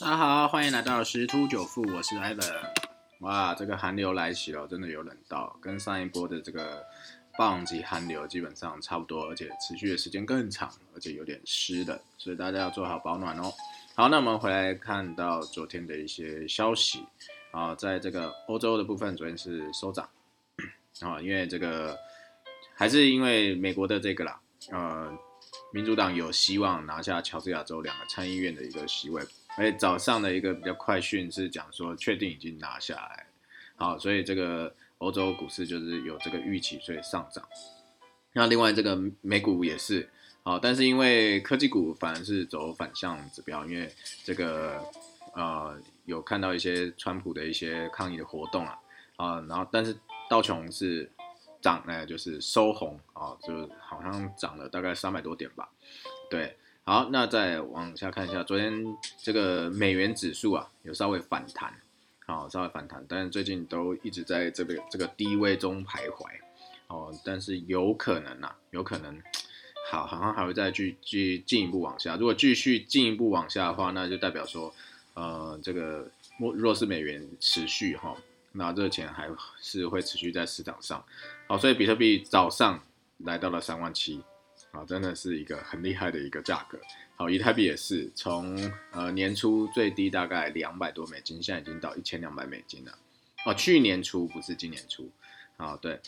大家好，欢迎来到十突九富，我是 Evan。哇，这个寒流来袭了，真的有冷到，跟上一波的这个棒级寒流基本上差不多，而且持续的时间更长，而且有点湿的，所以大家要做好保暖哦。好，那我们回来看到昨天的一些消息啊，在这个欧洲的部分，昨天是收涨 啊，因为这个还是因为美国的这个啦，呃，民主党有希望拿下乔治亚州两个参议院的一个席位。哎，早上的一个比较快讯是讲说确定已经拿下来，好，所以这个欧洲股市就是有这个预期，所以上涨。那另外这个美股也是，好，但是因为科技股反而是走反向指标，因为这个呃有看到一些川普的一些抗议的活动啊，啊，然后但是道琼是涨，呢，就是收红啊，就好像涨了大概三百多点吧，对。好，那再往下看一下，昨天这个美元指数啊，有稍微反弹，好，稍微反弹，但是最近都一直在这个这个低位中徘徊，哦，但是有可能呐，有可能，好，好像还会再去去进一步往下。如果继续进一步往下的话，那就代表说，呃，这个若若是美元持续哈，那这个钱还是会持续在市场上。好，所以比特币早上来到了三万七。啊，真的是一个很厉害的一个价格。好，以太币也是从呃年初最低大概两百多美金，现在已经到一千两百美金了。哦，去年初不是今年初。啊，对，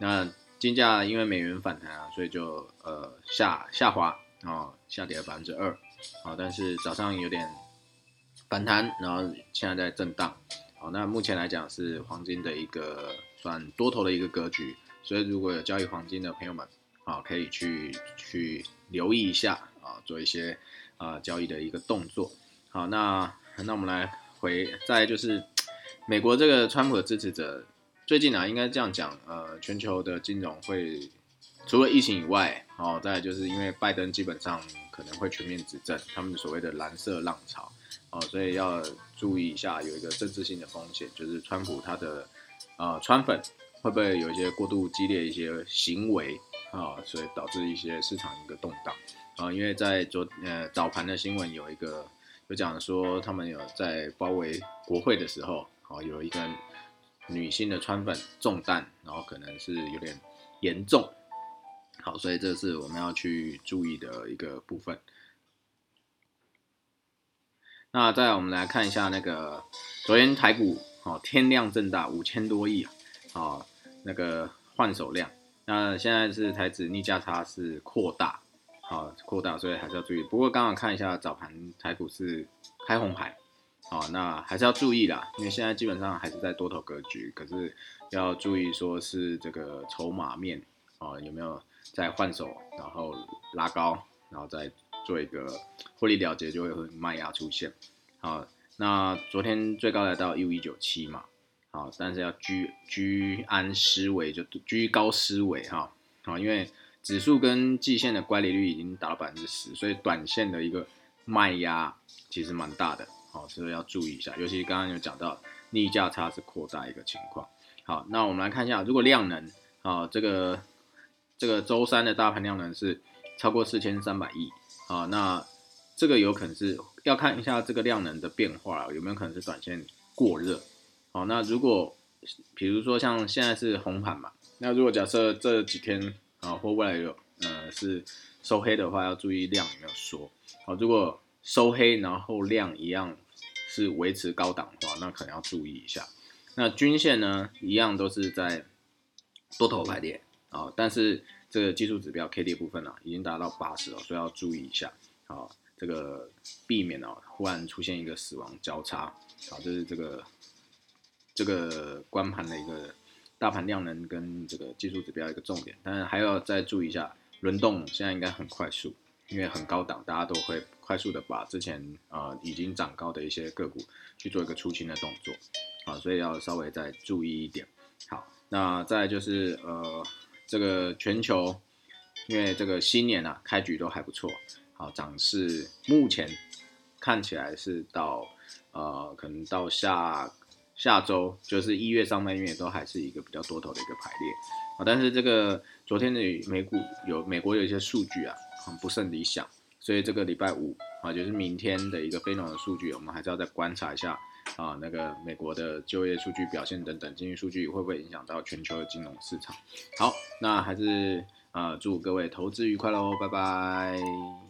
那金价因为美元反弹啊，所以就呃下下滑，哦，下跌了百分之二。好，但是早上有点反弹，然后现在在震荡。好，那目前来讲是黄金的一个算多头的一个格局，所以如果有交易黄金的朋友们。啊，可以去去留意一下啊，做一些啊交易的一个动作。好，那那我们来回再就是美国这个川普的支持者，最近啊应该这样讲，呃，全球的金融会除了疫情以外，哦，再就是因为拜登基本上可能会全面执政，他们所谓的蓝色浪潮，哦，所以要注意一下，有一个政治性的风险，就是川普他的呃川粉会不会有一些过度激烈一些行为。啊，所以导致一些市场一个动荡啊，因为在昨呃早盘的新闻有一个有讲说，他们有在包围国会的时候，啊有一个女性的川粉中弹，然后可能是有点严重，好，所以这是我们要去注意的一个部分。那再我们来看一下那个昨天台股哦天量震大五千多亿啊，那个换手量。那现在是台指逆价差是扩大，好扩大，所以还是要注意。不过刚刚看一下早盘台股是开红盘，好，那还是要注意啦，因为现在基本上还是在多头格局，可是要注意说是这个筹码面啊有没有在换手，然后拉高，然后再做一个获利了结，就会有卖压出现。好，那昨天最高来到一五一九七嘛。好，但是要居居安思危，就居高思危哈。好，因为指数跟季线的乖离率已经达到百分之十，所以短线的一个卖压其实蛮大的。好，所以要注意一下。尤其刚刚有讲到逆价差是扩大一个情况。好，那我们来看一下，如果量能啊，这个这个周三的大盘量能是超过四千三百亿啊，那这个有可能是要看一下这个量能的变化，有没有可能是短线过热。好，那如果比如说像现在是红盘嘛，那如果假设这几天啊或未来有呃是收黑的话，要注意量有没有缩。好，如果收黑然后量一样是维持高档的话，那可能要注意一下。那均线呢，一样都是在多头排列啊，但是这个技术指标 K D 部分呢，已经达到八十了，所以要注意一下。啊，这个避免哦忽然出现一个死亡交叉。好，这是这个。这个光盘的一个大盘量能跟这个技术指标一个重点，但是还要再注意一下轮动，现在应该很快速，因为很高档，大家都会快速的把之前啊已经涨高的一些个股去做一个出清的动作，啊，所以要稍微再注意一点。好，那再就是呃这个全球，因为这个新年啊开局都还不错，好，涨势目前看起来是到呃可能到下。下周就是一月上半月都还是一个比较多头的一个排列啊，但是这个昨天的美股有美国有一些数据啊，很不甚理想，所以这个礼拜五啊，就是明天的一个非农的数据，我们还是要再观察一下啊，那个美国的就业数据表现等等经济数据会不会影响到全球的金融市场。好，那还是啊，祝各位投资愉快喽，拜拜。